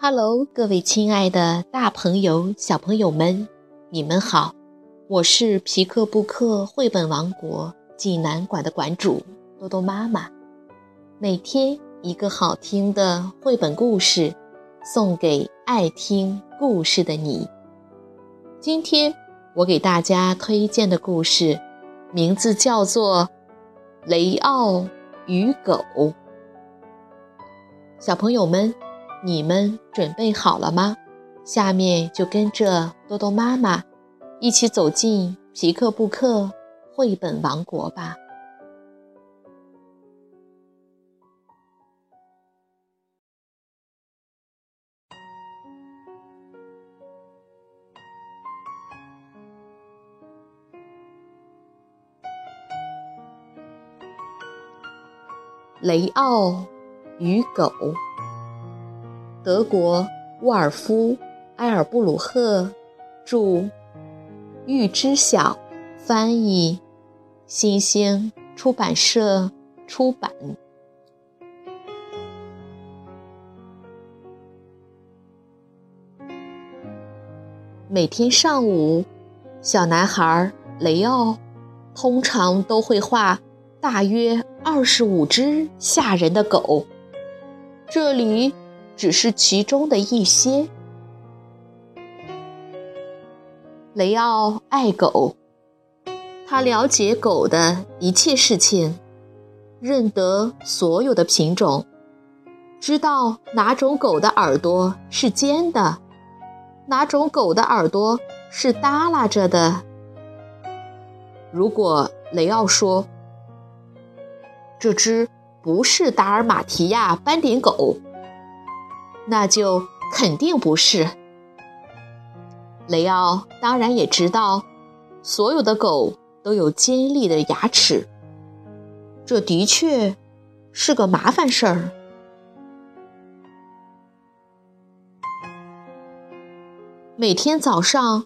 Hello，各位亲爱的大朋友、小朋友们，你们好！我是皮克布克绘本王国济南馆的馆主多多妈妈。每天一个好听的绘本故事，送给爱听故事的你。今天我给大家推荐的故事，名字叫做《雷奥与狗》。小朋友们。你们准备好了吗？下面就跟着多多妈妈一起走进皮克布克绘本王国吧。雷奥与狗。德国沃尔夫·埃尔布鲁赫著，欲知晓翻译，新兴出版社出版。每天上午，小男孩雷奥通常都会画大约二十五只吓人的狗。这里。只是其中的一些。雷奥爱狗，他了解狗的一切事情，认得所有的品种，知道哪种狗的耳朵是尖的，哪种狗的耳朵是耷拉着的。如果雷奥说这只不是达尔马提亚斑点狗，那就肯定不是。雷奥当然也知道，所有的狗都有尖利的牙齿，这的确是个麻烦事儿。每天早上，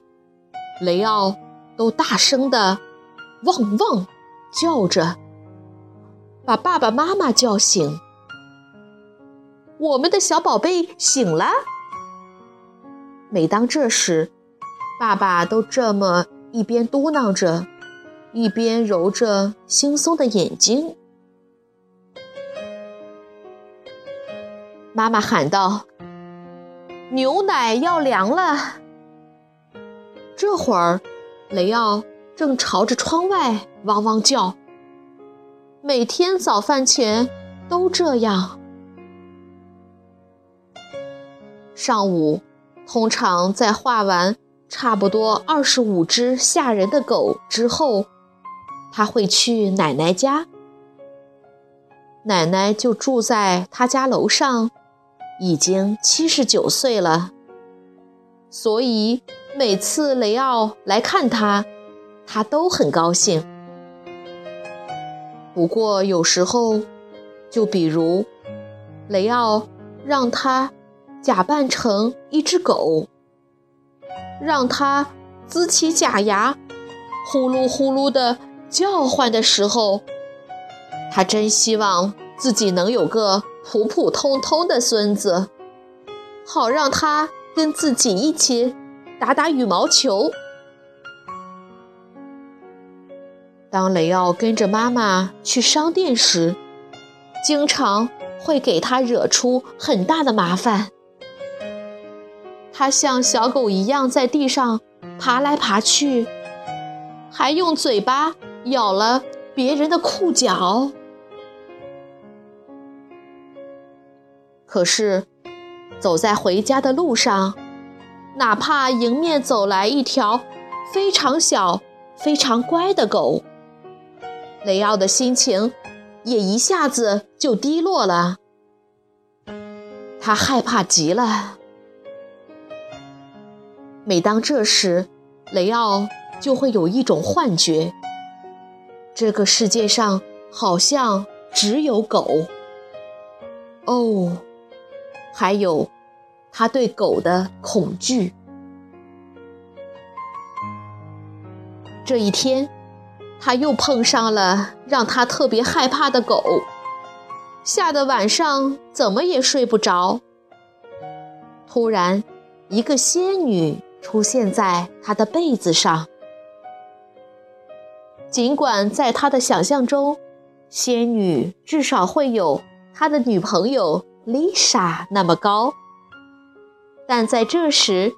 雷奥都大声的“汪汪”叫着，把爸爸妈妈叫醒。我们的小宝贝醒了。每当这时，爸爸都这么一边嘟囔着，一边揉着惺忪的眼睛。妈妈喊道：“牛奶要凉了。”这会儿，雷奥正朝着窗外汪汪叫。每天早饭前都这样。上午，通常在画完差不多二十五只吓人的狗之后，他会去奶奶家。奶奶就住在他家楼上，已经七十九岁了。所以每次雷奥来看他，他都很高兴。不过有时候，就比如雷奥让他。假扮成一只狗，让它呲起假牙，呼噜呼噜的叫唤的时候，他真希望自己能有个普普通通的孙子，好让他跟自己一起打打羽毛球。当雷奥跟着妈妈去商店时，经常会给他惹出很大的麻烦。它像小狗一样在地上爬来爬去，还用嘴巴咬了别人的裤脚。可是，走在回家的路上，哪怕迎面走来一条非常小、非常乖的狗，雷奥的心情也一下子就低落了。他害怕极了。每当这时，雷奥就会有一种幻觉：这个世界上好像只有狗。哦，还有他对狗的恐惧。这一天，他又碰上了让他特别害怕的狗，吓得晚上怎么也睡不着。突然，一个仙女出现在他的被子上。尽管在他的想象中，仙女至少会有他的女朋友丽莎那么高，但在这时，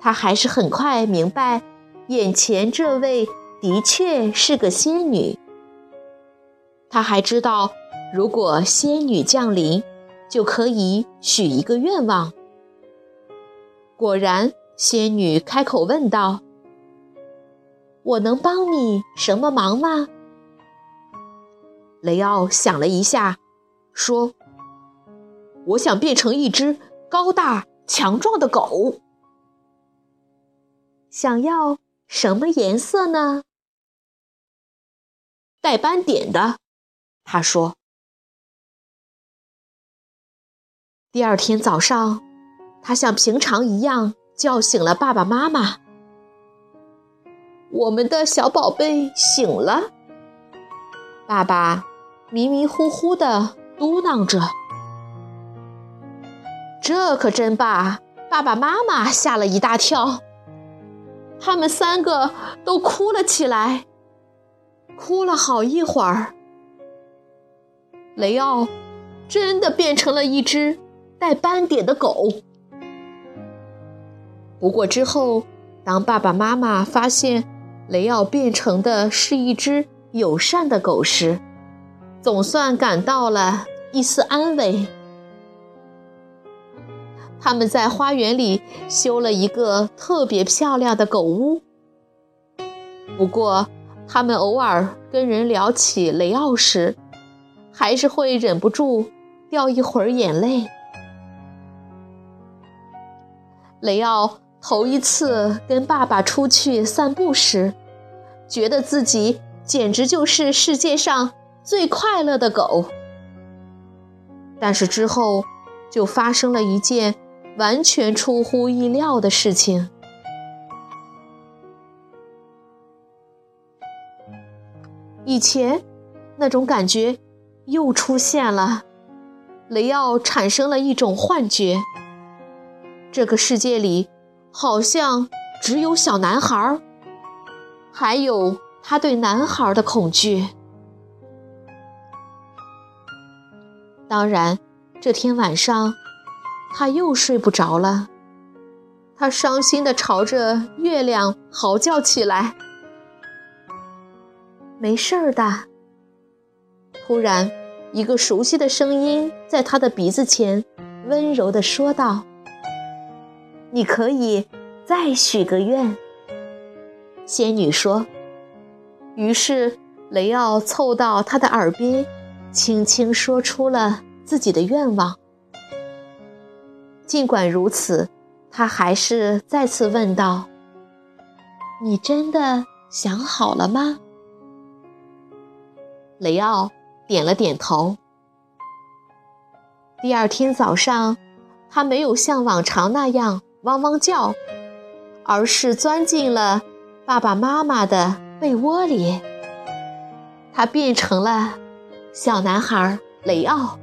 他还是很快明白，眼前这位的确是个仙女。他还知道，如果仙女降临，就可以许一个愿望。果然，仙女开口问道。我能帮你什么忙吗？雷奥想了一下，说：“我想变成一只高大强壮的狗。想要什么颜色呢？带斑点的。”他说。第二天早上，他像平常一样叫醒了爸爸妈妈。我们的小宝贝醒了，爸爸迷迷糊糊的嘟囔着：“这可真把爸爸妈妈吓了一大跳。”他们三个都哭了起来，哭了好一会儿。雷奥真的变成了一只带斑点的狗。不过之后，当爸爸妈妈发现，雷奥变成的是一只友善的狗时，总算感到了一丝安慰。他们在花园里修了一个特别漂亮的狗屋。不过，他们偶尔跟人聊起雷奥时，还是会忍不住掉一会儿眼泪。雷奥。头一次跟爸爸出去散步时，觉得自己简直就是世界上最快乐的狗。但是之后，就发生了一件完全出乎意料的事情。以前那种感觉又出现了，雷奥产生了一种幻觉：这个世界里。好像只有小男孩，还有他对男孩的恐惧。当然，这天晚上他又睡不着了，他伤心地朝着月亮嚎叫起来。没事儿的。突然，一个熟悉的声音在他的鼻子前温柔地说道。你可以再许个愿，仙女说。于是雷奥凑到她的耳边，轻轻说出了自己的愿望。尽管如此，他还是再次问道：“你真的想好了吗？”雷奥点了点头。第二天早上，他没有像往常那样。汪汪叫，而是钻进了爸爸妈妈的被窝里。他变成了小男孩雷奥。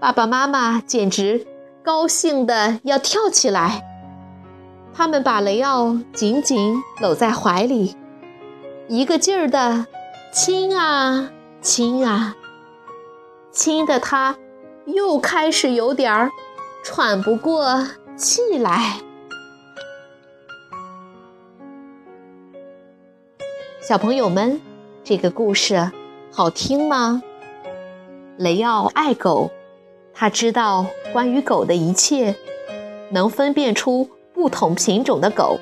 爸爸妈妈简直高兴的要跳起来，他们把雷奥紧紧搂在怀里，一个劲儿的亲啊亲啊，亲的他又开始有点儿喘不过。气来，小朋友们，这个故事好听吗？雷奥爱狗，他知道关于狗的一切，能分辨出不同品种的狗，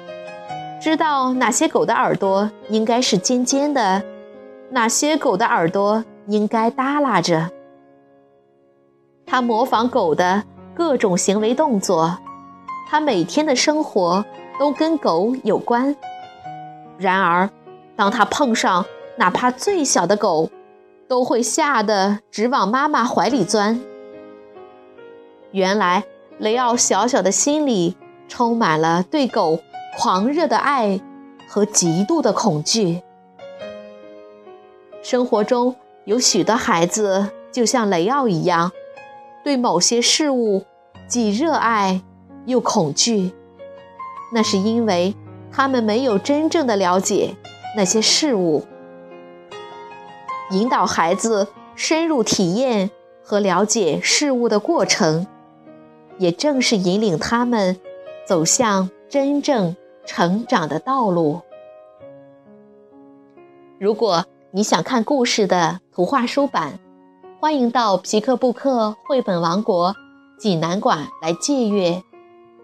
知道哪些狗的耳朵应该是尖尖的，哪些狗的耳朵应该耷拉着。他模仿狗的各种行为动作。他每天的生活都跟狗有关。然而，当他碰上哪怕最小的狗，都会吓得直往妈妈怀里钻。原来，雷奥小小的心里充满了对狗狂热的爱和极度的恐惧。生活中有许多孩子就像雷奥一样，对某些事物。既热爱又恐惧。那是因为他们没有真正的了解那些事物。引导孩子深入体验和了解事物的过程，也正是引领他们走向真正成长的道路。如果你想看故事的图画书版，欢迎到皮克布克绘本王国济南馆来借阅。